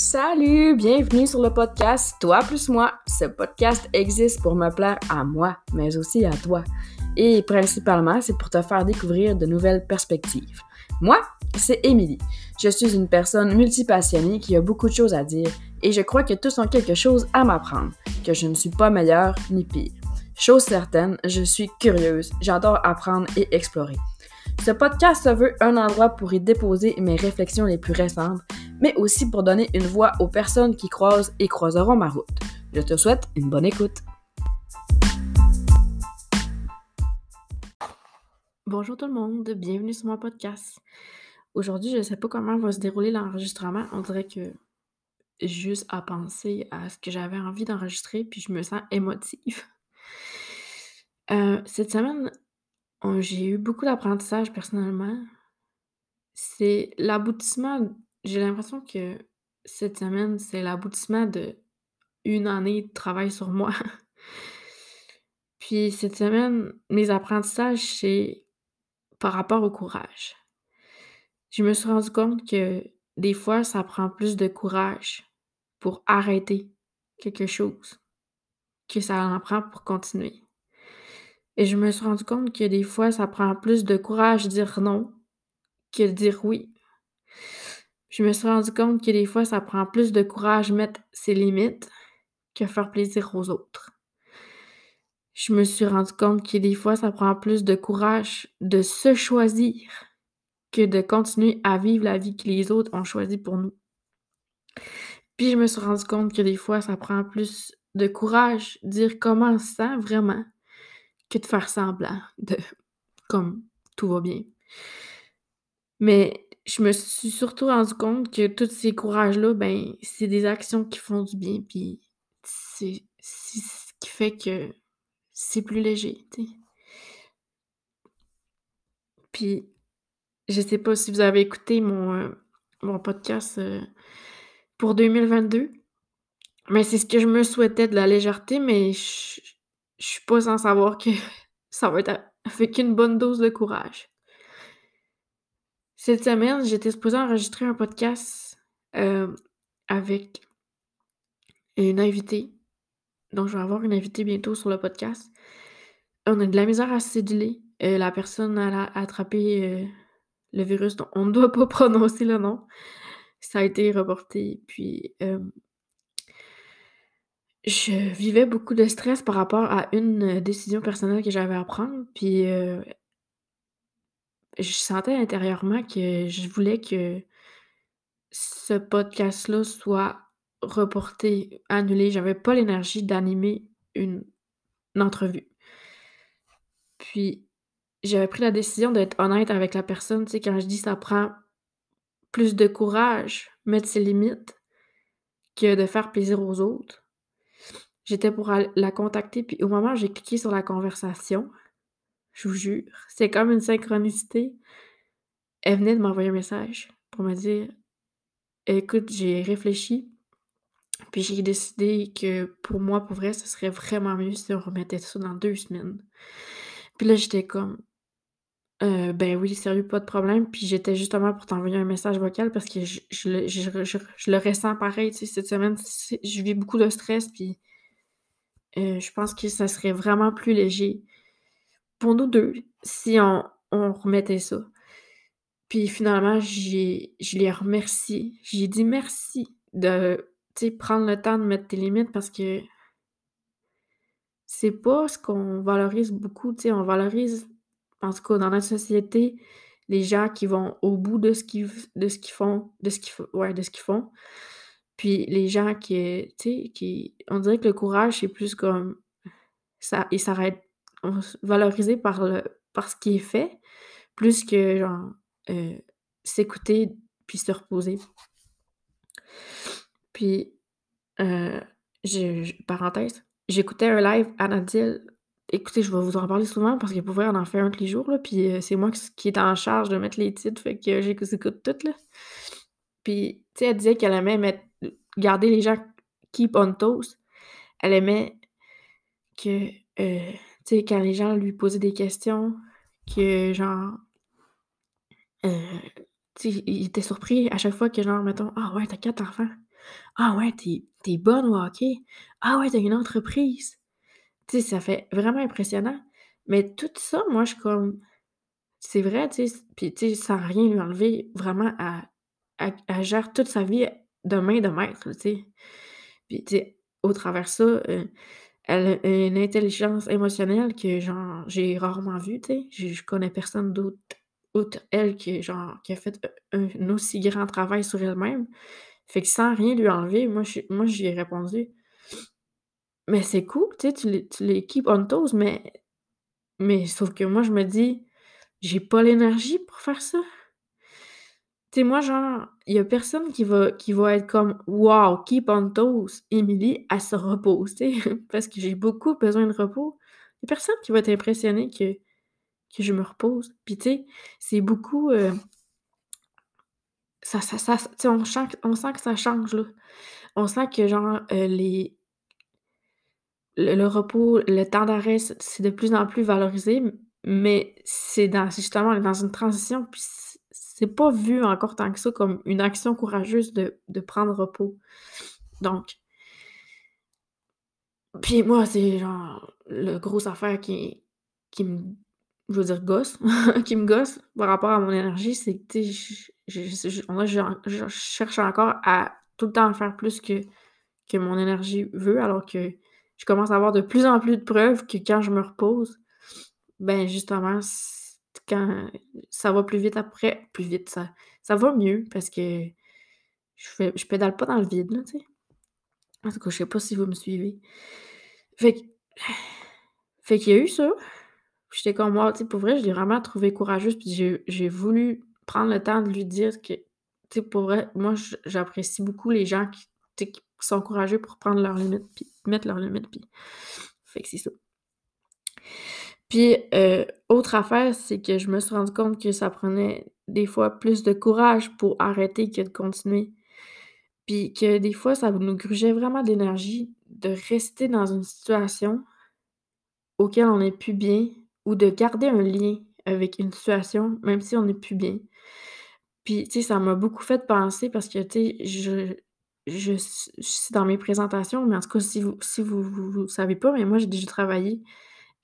Salut, bienvenue sur le podcast Toi plus moi. Ce podcast existe pour me plaire à moi, mais aussi à toi. Et principalement, c'est pour te faire découvrir de nouvelles perspectives. Moi, c'est Émilie. Je suis une personne multipassionnée qui a beaucoup de choses à dire et je crois que tous ont quelque chose à m'apprendre, que je ne suis pas meilleure ni pire. Chose certaine, je suis curieuse, j'adore apprendre et explorer. Ce podcast se veut un endroit pour y déposer mes réflexions les plus récentes, mais aussi pour donner une voix aux personnes qui croisent et croiseront ma route. Je te souhaite une bonne écoute. Bonjour tout le monde, bienvenue sur mon podcast. Aujourd'hui, je ne sais pas comment va se dérouler l'enregistrement. On dirait que juste à penser à ce que j'avais envie d'enregistrer, puis je me sens émotive. Euh, cette semaine, j'ai eu beaucoup d'apprentissage personnellement. C'est l'aboutissement j'ai l'impression que cette semaine, c'est l'aboutissement de une année de travail sur moi. Puis cette semaine, mes apprentissages, c'est par rapport au courage. Je me suis rendu compte que des fois, ça prend plus de courage pour arrêter quelque chose que ça en prend pour continuer. Et je me suis rendu compte que des fois, ça prend plus de courage de dire non que dire oui. Je me suis rendu compte que des fois, ça prend plus de courage mettre ses limites que faire plaisir aux autres. Je me suis rendu compte que des fois, ça prend plus de courage de se choisir que de continuer à vivre la vie que les autres ont choisie pour nous. Puis je me suis rendu compte que des fois, ça prend plus de courage dire comment ça vraiment que de faire semblant de comme tout va bien. Mais je me suis surtout rendu compte que tous ces courages-là, ben, c'est des actions qui font du bien, puis c'est ce qui fait que c'est plus léger, tu. Puis, je sais pas si vous avez écouté mon, euh, mon podcast euh, pour 2022, mais c'est ce que je me souhaitais de la légèreté, mais je, je suis pas sans savoir que ça va être avec une bonne dose de courage. Cette semaine, j'étais supposée enregistrer un podcast euh, avec une invitée. Donc, je vais avoir une invitée bientôt sur le podcast. On a de la misère à céduler. Euh, la personne a attrapé euh, le virus, donc on ne doit pas prononcer le nom. Ça a été reporté. Puis, je vivais beaucoup de stress par rapport à une décision personnelle que j'avais à prendre. Puis, je sentais intérieurement que je voulais que ce podcast-là soit reporté, annulé. J'avais pas l'énergie d'animer une, entrevue. Puis, j'avais pris la décision d'être honnête avec la personne. Tu sais, quand je dis ça prend plus de courage, mettre ses limites, que de faire plaisir aux autres. J'étais pour la contacter, puis au moment où j'ai cliqué sur la conversation, je vous jure. C'est comme une synchronicité. Elle venait de m'envoyer un message pour me dire Écoute, j'ai réfléchi, puis j'ai décidé que pour moi, pour vrai, ce serait vraiment mieux si on remettait ça dans deux semaines. Puis là, j'étais comme euh, ben oui, sérieux, pas de problème. Puis j'étais justement pour t'envoyer un message vocal parce que je, le, ressens pareil, tu sais, cette semaine, je vis beaucoup de stress, puis euh, je pense que ça serait vraiment plus léger pour nous deux, si on, remettait ça. Puis finalement, j'ai, je l'ai remercié. J'ai dit merci de prendre le temps de mettre tes limites parce que c'est pas ce qu'on valorise beaucoup. On valorise, en tout cas dans notre société, les gens qui vont au bout de ce qu'ils, de ce qu'ils font, de ce qu'ils, ouais, de ce qu'ils font. Puis les gens qui, qui, on dirait que le courage, c'est plus comme ça, il s'arrête valoriser par, le, par ce qui est fait, plus que genre euh, s'écouter puis se reposer. Puis, euh, parenthèse, j'écoutais un live à Nadil. Écoutez, je vais vous en parler souvent parce que pour vrai, en fait un tous les jours, là, puis euh, c'est moi qui est en charge de mettre les titres, fait que j'écoute tout, là. Puis, tu sais, elle disait qu'elle aimait mettre, garder les gens keep on toast. Elle aimait que quand les gens lui posaient des questions, que genre, euh, il était surpris à chaque fois que genre, mettons, ah ouais, t'as quatre enfants. Ah ouais, t'es es bonne au hockey. Ah ouais, t'as une entreprise. Tu ça fait vraiment impressionnant. Mais tout ça, moi, je suis comme c'est vrai, tu sais, puis sans rien lui enlever, vraiment, elle elle gère toute sa vie de main de maître, tu sais. Puis au travers ça, heu, elle a une intelligence émotionnelle que genre j'ai rarement vue, tu sais. Je je connais personne d'autre outre elle qui a fait un aussi grand travail sur elle-même. Fait que sans rien lui enlever, moi je moi j'y ai répondu: «Mais c'est cool, tu tu les on toes, mais mais sauf que moi je me dis: "J'ai pas l'énergie pour faire ça"». Moi genre, il y a personne qui va qui va être comme: «Wow, keep on toes, Émilie, elle se repose», tu sais? Parce que j'ai beaucoup besoin de repos. Il y a personne qui va être impressionné que que je me repose. Puis tu sais, c'est beaucoup, heu ça ça ça on sent on sent que ça change, là. On sent que genre, heu, les le repos, le temps d'arrêt, c'est de plus en plus valorisé, mais c'est dans justement, dans une transition, puis c'est pas vu encore tant que ça comme une action courageuse de prendre repos. Donc puis moi, c'est genre le grosse affaire qui me je gosse, qui me gosse par rapport à mon énergie, c'est que, je je je cherche encore à tout le temps faire plus que que mon énergie veut, alors que je commence à avoir de plus en plus de preuves que quand je me repose, ben, justement, quand ça va plus vite après plus vite, ça ça va mieux parce que je je pédale pas dans le vide, là, tu sais? En tout cas, je sais pas si vous me suivez. Fait que fait qu'il y a eu ça. J'étais comme: «Waouh», tu sais, pour vrai, je l'ai vraiment trouvée courageuse, puis j'ai voulu prendre le temps de lui dire que, tu sais, pour vrai, moi, j'apprécie beaucoup les gens qui, qui sont courageux pour prendre leurs limites, puis mettre leurs limites, puis fait que c'est ça. Puis, heu, autre affaire, c'est que je me suis rendue compte que ça prenait des fois plus de courage pour arrêter que de continuer. Puis que des fois, ça nous grugeait vraiment d'énergie de rester dans une situation auquel on n'est plus bien ou de garder un lien avec une situation, même si on n'est plus bien. Puis, tu sais, ça m'a beaucoup fait penser parce que, tu sais, je je suis dans mes présentations, mais en tout cas, si vous si vous vous vous savez pas, mais moi, j'ai déjà travaillé,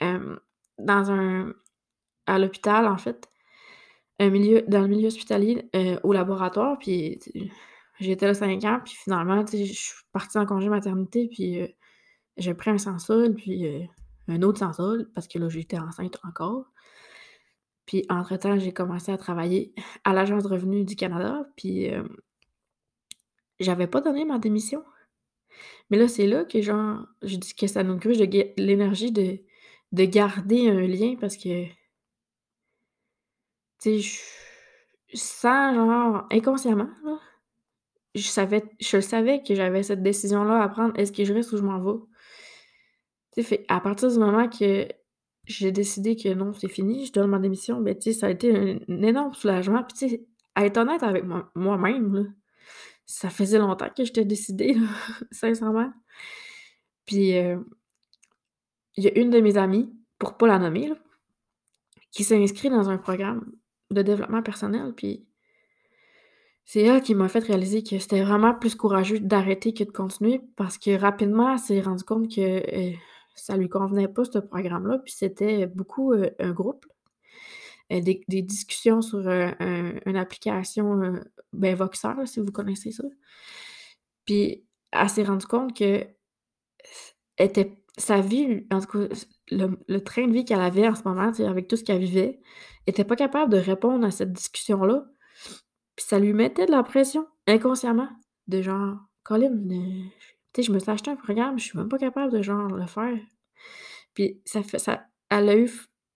hem, dans un à l'hôpital, en fait, un milieu dans le milieu hospitalier, heu, au laboratoire, puis été là 5 ans, puis finalement, je suis partie en congé maternité, puis, heu, j'ai pris un sans-solde, puis, heu, un autre sans-solde parce que là, j'étais enceinte encore. Puis entre-temps, j'ai commencé à travailler à l'Agence de revenus du Canada, puis, j'avais pas donné ma démission. Mais là, c'est là que genre, je dis que ça nous gruge de l'énergie de de garder un lien parce que tu sais, sans genre inconsciemment je savais je savais que j'avais cette décision-là à prendre. Est-ce que je reste ou je m'en vais? Tu sais, à partir du moment que j'ai décidé que non, c'est fini, je donne ma démission, ben, tu sais, ça a été un énorme soulagement. Puis tu sais, à être honnête avec moi moi-même là, ça faisait longtemps que j'étais décidée là, sincèrement. Puis, heu, il y a une de mes amies, pour pas la nommer là, qui s'est inscrite dans un programme de développement personnel, puis c'est elle qui m'a fait réaliser que c'était vraiment plus courageux d'arrêter que de continuer parce que rapidement, elle s'est rendue compte que, heu, ça lui convenait pas ce programme-là, puis c'était beaucoup, heu, un groupe, heu, des discussions sur, heu, un une application, ben, Voxer, si vous connaissez ça. Puis elle s'est rendue compte que était sa vie, en tout cas, le train de vie qu'elle avait en ce moment, avec tout ce qu'elle vivait, était pas capable de répondre à cette discussion-là. Puis ça lui mettait de la pression, inconsciemment, de genre: «Colin, sais, je me suis acheté un programme, je suis même pas capable de genre le faire». Puis ça fait ça elle a eu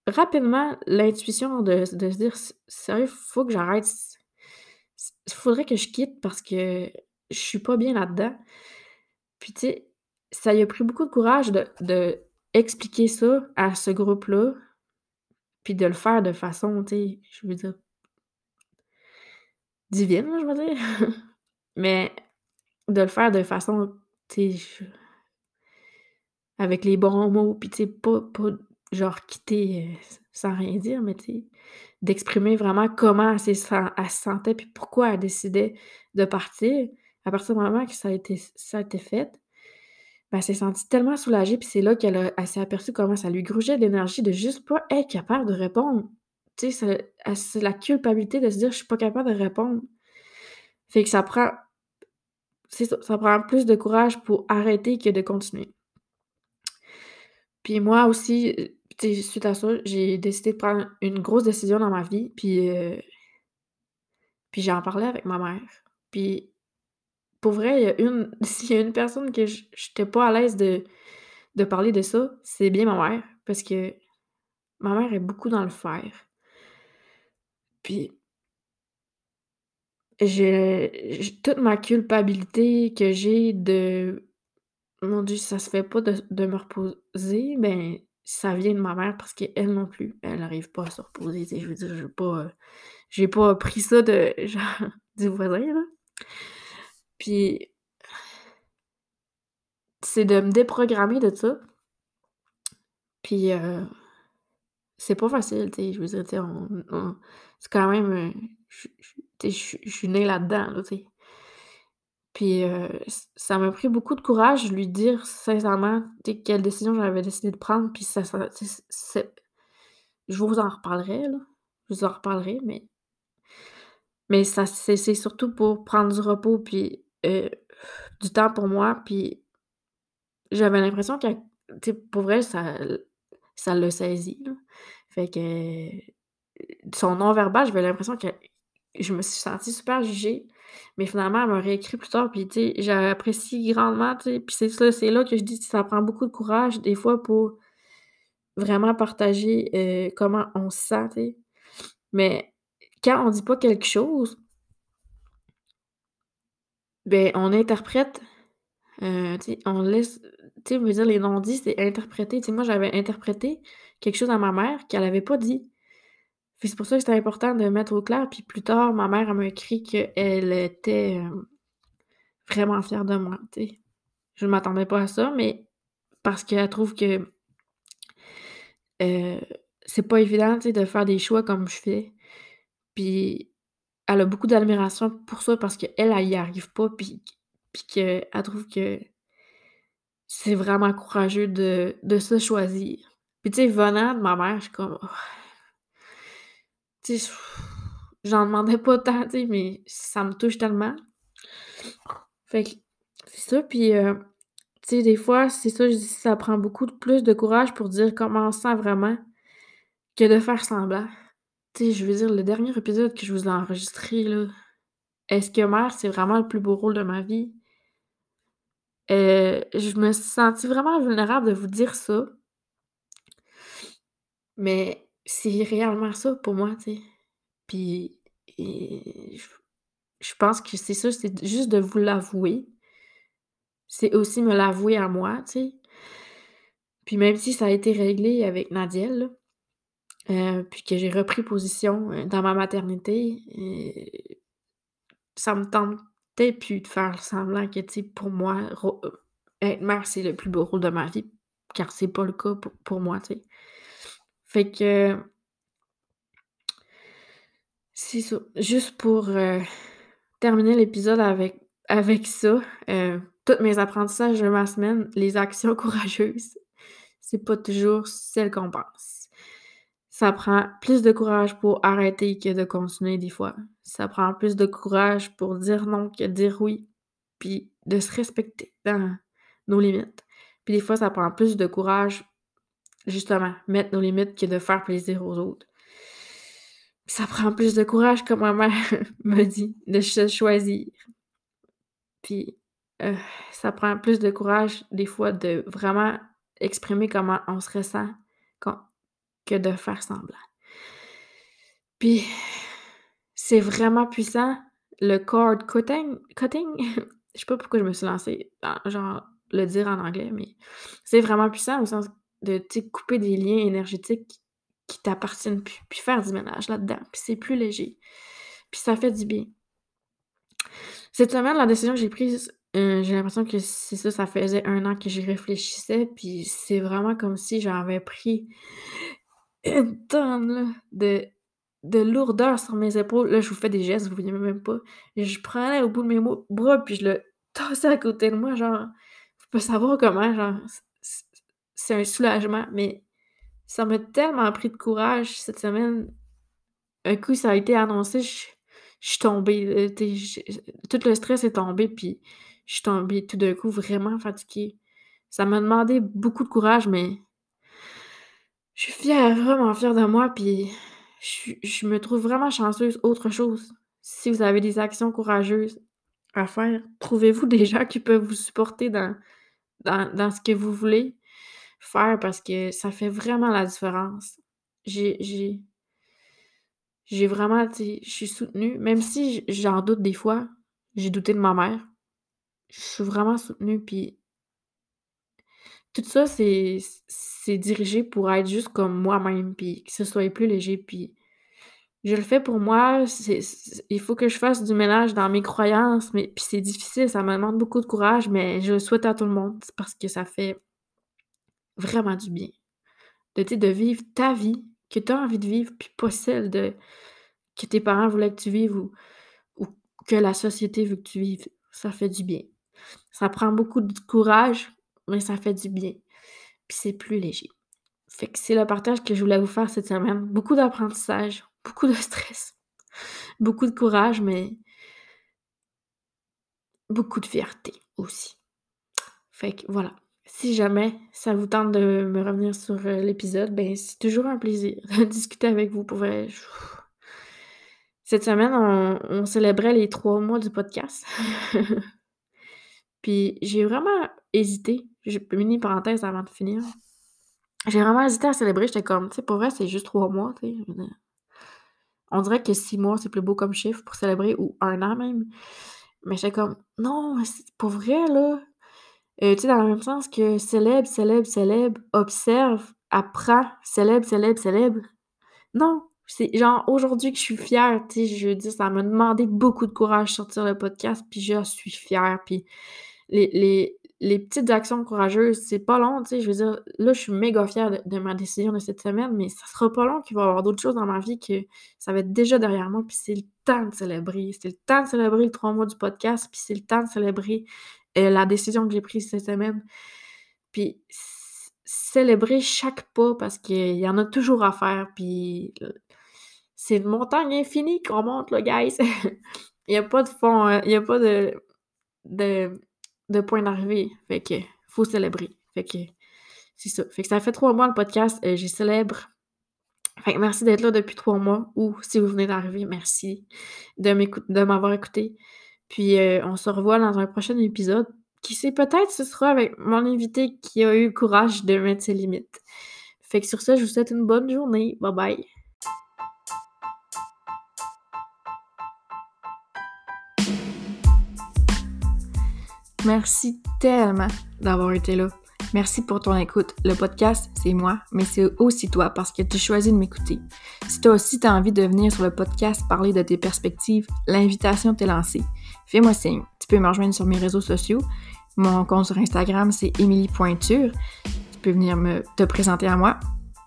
rapidement l'intuition de de se dire: «S sérieux, faut que j'arrête, c faudrait que je quitte parce que je suis pas bien là-dedans». Puis tu sais, ça lui a pris beaucoup de courage de d'expliquer ça à ce groupe-là, puis de le faire de façon, tu sais, je veux dire divine, je veux dire. Mais de le faire de façon, tu sais, avec les bons mots, puis tu sais, pas pas genre quitter, heu, s sans rien dire, mais tu sais, d'exprimer vraiment comment elle se sentait, puis pourquoi elle décidait de partir. À partir du moment que ça a été ça a été fait, ben, elle s'est sentie tellement soulagée, puis c'est là qu'elle a s'est aperçue comment ça lui grugeait de l'énergie de juste pas être capable de répondre. Tu sais, c'est la culpabilité de se dire: «Je suis pas capable de répondre». Fait que ça prend ça, prend plus de courage pour arrêter que de continuer. Puis moi aussi, suite à ça, j'ai décidé de prendre une grosse décision dans ma vie, puis, heu puis j'en parlais avec ma mère. Puis pour vrai, il y a une s'il y a une personne que j'étais pas à l'aise de de parler de ça, c'est bien ma mère, parce que ma mère est beaucoup dans le faire. Puis je j toute ma culpabilité que j'ai de mon Dieu, ça se fait pas de de me reposer, ben, ça vient de ma mère parce qu'elle non plus, elle arrive pas à se reposer, je veux dire, veux pas, j'ai pas appris ça de genre du voisin, là. Puis c'est de me déprogrammer de ça. Puis, heu, c'est pas facile, tu sais, je veux dire, c'est quand même, heu, je je je suis née là-dedans, là, tu sais. Puis, heu, ç ça m'a pris beaucoup de courage de lui dire sincèrement, quelle décision j'avais décidé de prendre, puis ça je vous en reparlerai, là, je vous en reparlerai, mais mais c'est surtout pour prendre du repos, puis, heu, du temps pour moi, puis j'avais l'impression que, tu pour vrai, ça ça l'a saisi. Fait que, son non verbal, j'avais l'impression que je me suis sentie super jugée, mais finalement, elle m'a réécrit plus tard, puis tu sais, j'apprécie grandement, tu sais, puis c'est ça, c'est là que je dis que ça prend beaucoup de courage des fois pour vraiment partager, heu, comment on se sent. Mais quand on dit pas quelque chose ben, on interprète, sais, on laisse tu sais, dire, les non-dits, c'est interpréter. Moi, j'avais interprété quelque chose à ma mère qu'elle avait pas dit. C'est pour ça que c'était important de mettre au clair, puis plus tard, ma mère, m'a écrit qu'elle était, hem, vraiment fière de moi, tu. Je m'attendais pas à ça, mais parce qu'elle trouve que heu, c'est pas évident, tu de faire des choix comme je fais. Puis elle a beaucoup d'admiration pour ça parce qu'elle, elle y arrive pas, puis puis qu'elle trouve que c'est vraiment courageux de se choisir. Puis tu sais, venant de ma mère, je suis comme: «Oh». Tu sais, j'en demandais pas tant, tu sais, mais ça me touche tellement. Fait que c'est ça, puis, heu, tu sais, des fois, c'est ça, je dis, ça prend beaucoup plus de courage pour dire comment on se sent vraiment que de faire semblant. Je veux dire, le dernier épisode que je vous ai enregistré, là, est-ce que mère, c'est vraiment le plus beau rôle de ma vie? Heu, je me suis sentie vraiment vulnérable de vous dire ça. Mais c'est réellement ça pour moi, tu sais. Puis je je pense que c'est ça, c'est juste de vous l'avouer. C'est aussi me l'avouer à moi, tu sais. Puis même si ça a été réglé avec Nadiel, là, heu, puis que j'ai repris position, heu, dans ma maternité, heu, ça me tentait plus de faire semblant que, tu pour moi, heu, être mère, c'est le plus beau rôle de ma vie, car c'est pas le cas pour moi, tu sais. Fait que c'est ça. Juste pour, terminer l'épisode avec avec ça, tous mes apprentissages de ma semaine, les actions courageuses, c'est pas toujours celles qu'on pense. Ça prend plus de courage pour arrêter que de continuer des fois. Ça prend plus de courage pour dire non que dire oui, puis de se respecter dans nos limites. Puis des fois, ça prend plus de courage, justement, mettre nos limites que de faire plaisir aux autres. Ça prend plus de courage, comme ma mère me dit, de se choisir. Puis, heu, ça prend plus de courage, des fois, de vraiment exprimer comment on se ressent que de faire semblant. Puis, c'est vraiment puissant, le cord cutting cutting? Je sais pas pourquoi je me suis lancée dans genre le dire en anglais, mais c'est vraiment puissant au sens de, couper des liens énergétiques qui t'appartiennent puis faire du ménage là-dedans, puis c'est plus léger. Puis ça fait du bien. Cette semaine, la décision que j'ai prise, heu, j'ai l'impression que c'est ça, ça faisait 1 an que j'y réfléchissais, puis c'est vraiment comme si j'avais pris une tonne, de de lourdeur sur mes épaules. Là, je vous fais des gestes, vous voyez même pas. Je prenais au bout de mes bras, puis je le tassais à côté de moi, genre, vous pouvez savoir comment, genre, c'est un soulagement, mais ça m'a tellement pris de courage cette semaine. Un coup, ça a été annoncé, je, suis tombée, tout le stress est tombé, puis je suis tombée tout d'un coup vraiment fatiguée. Ça m'a demandé beaucoup de courage, mais je suis fière, vraiment fière de moi, puis je, me trouve vraiment chanceuse. Autre chose, si vous avez des actions courageuses à faire, trouvez-vous des gens qui peuvent vous supporter dans, dans, ce que vous voulez faire parce que ça fait vraiment la différence. J'ai, j'ai, vraiment, je suis soutenue, même si j'en doute des fois, j'ai douté de ma mère. Je suis vraiment soutenue, puis tout ça, c'est dirigé pour être juste comme moi-même, puis que ce soit plus léger, puis je le fais pour moi, il faut que je fasse du ménage dans mes croyances, mais puis c'est difficile, ça me demande beaucoup de courage, mais je le souhaite à tout le monde parce que ça fait vraiment du bien. De, de vivre ta vie que tu as envie de vivre, puis pas celle de que tes parents voulaient que tu vives ou, ou que la société veut que tu vives. Ça fait du bien. Ça prend beaucoup de courage, mais ça fait du bien. Puis c'est plus léger. Fait que c'est le partage que je voulais vous faire cette semaine. Beaucoup d'apprentissage, beaucoup de stress, beaucoup de courage, mais beaucoup de fierté aussi. Fait que voilà. Si jamais ça vous tente de me revenir sur euh, l'épisode, ben c'est toujours un plaisir de discuter avec vous. Pour Cette semaine, on, on célébrait les trois mois du podcast. Puis j'ai vraiment hésité. J'ai mini parenthèse avant de finir. J'ai vraiment hésité à célébrer. J'étais comme, tu sais, pour vrai, c'est juste trois mois, tu sais. On dirait que six mois, c'est plus beau comme chiffre pour célébrer, ou un an même. Mais j'étais comme, non, pour vrai, là. Euh, tu sais, dans le même sens que célèbre, célèbre, célèbre, observe, apprend, célèbre, célèbre, célèbre. Non, c'est genre aujourd'hui que je suis fière, tu sais, je veux dire, ça m'a demandé beaucoup de courage de sortir le podcast, puis je suis fière, puis les, les, les petites actions courageuses, c'est pas long, tu sais, je veux dire, là, je suis méga fière de, ma décision de cette semaine, mais ça sera pas long qu'il va y avoir d'autres choses dans ma vie que ça va être déjà derrière moi, puis c'est le temps de célébrer. C'est le temps de célébrer les trois mois du podcast, puis c'est le temps de célébrer euh, la décision que j'ai prise cette semaine. Puis célébrer chaque pas, parce qu'il y en a toujours à faire, puis c'est une montagne infinie qu'on monte, là, guys! il n'y a pas de fond, hein, il n'y a pas de de point d'arrivée. Fait que faut célébrer. Fait que c'est ça. Fait que ça fait trois mois le podcast, euh, j'ai célèbre. Fait que merci d'être là depuis trois mois ou si vous venez d'arriver, merci de de m'avoir écouté. Puis euh, on se revoit dans un prochain épisode. Qui sait, peut-être ce sera avec mon invité qui a eu le courage de mettre ses limites. Fait que sur ça, je vous souhaite une bonne journée. Bye bye. Merci tellement d'avoir été là. Merci pour ton écoute. Le podcast, c'est moi, mais c'est aussi toi parce que tu choisis de m'écouter. Si toi aussi tu as envie de venir sur le podcast parler de tes perspectives, l'invitation t'est lancée. Fais-moi signe. Tu peux me rejoindre sur mes réseaux sociaux. Mon compte sur Instagram, c'est Emily.Pointure. Tu peux venir me, te présenter à moi,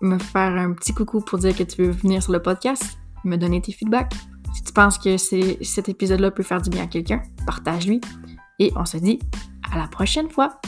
me faire un petit coucou pour dire que tu veux venir sur le podcast, me donner tes feedbacks. Si tu penses que cet épisode-là peut faire du bien à quelqu'un, partage-lui et on se dit à la prochaine fois.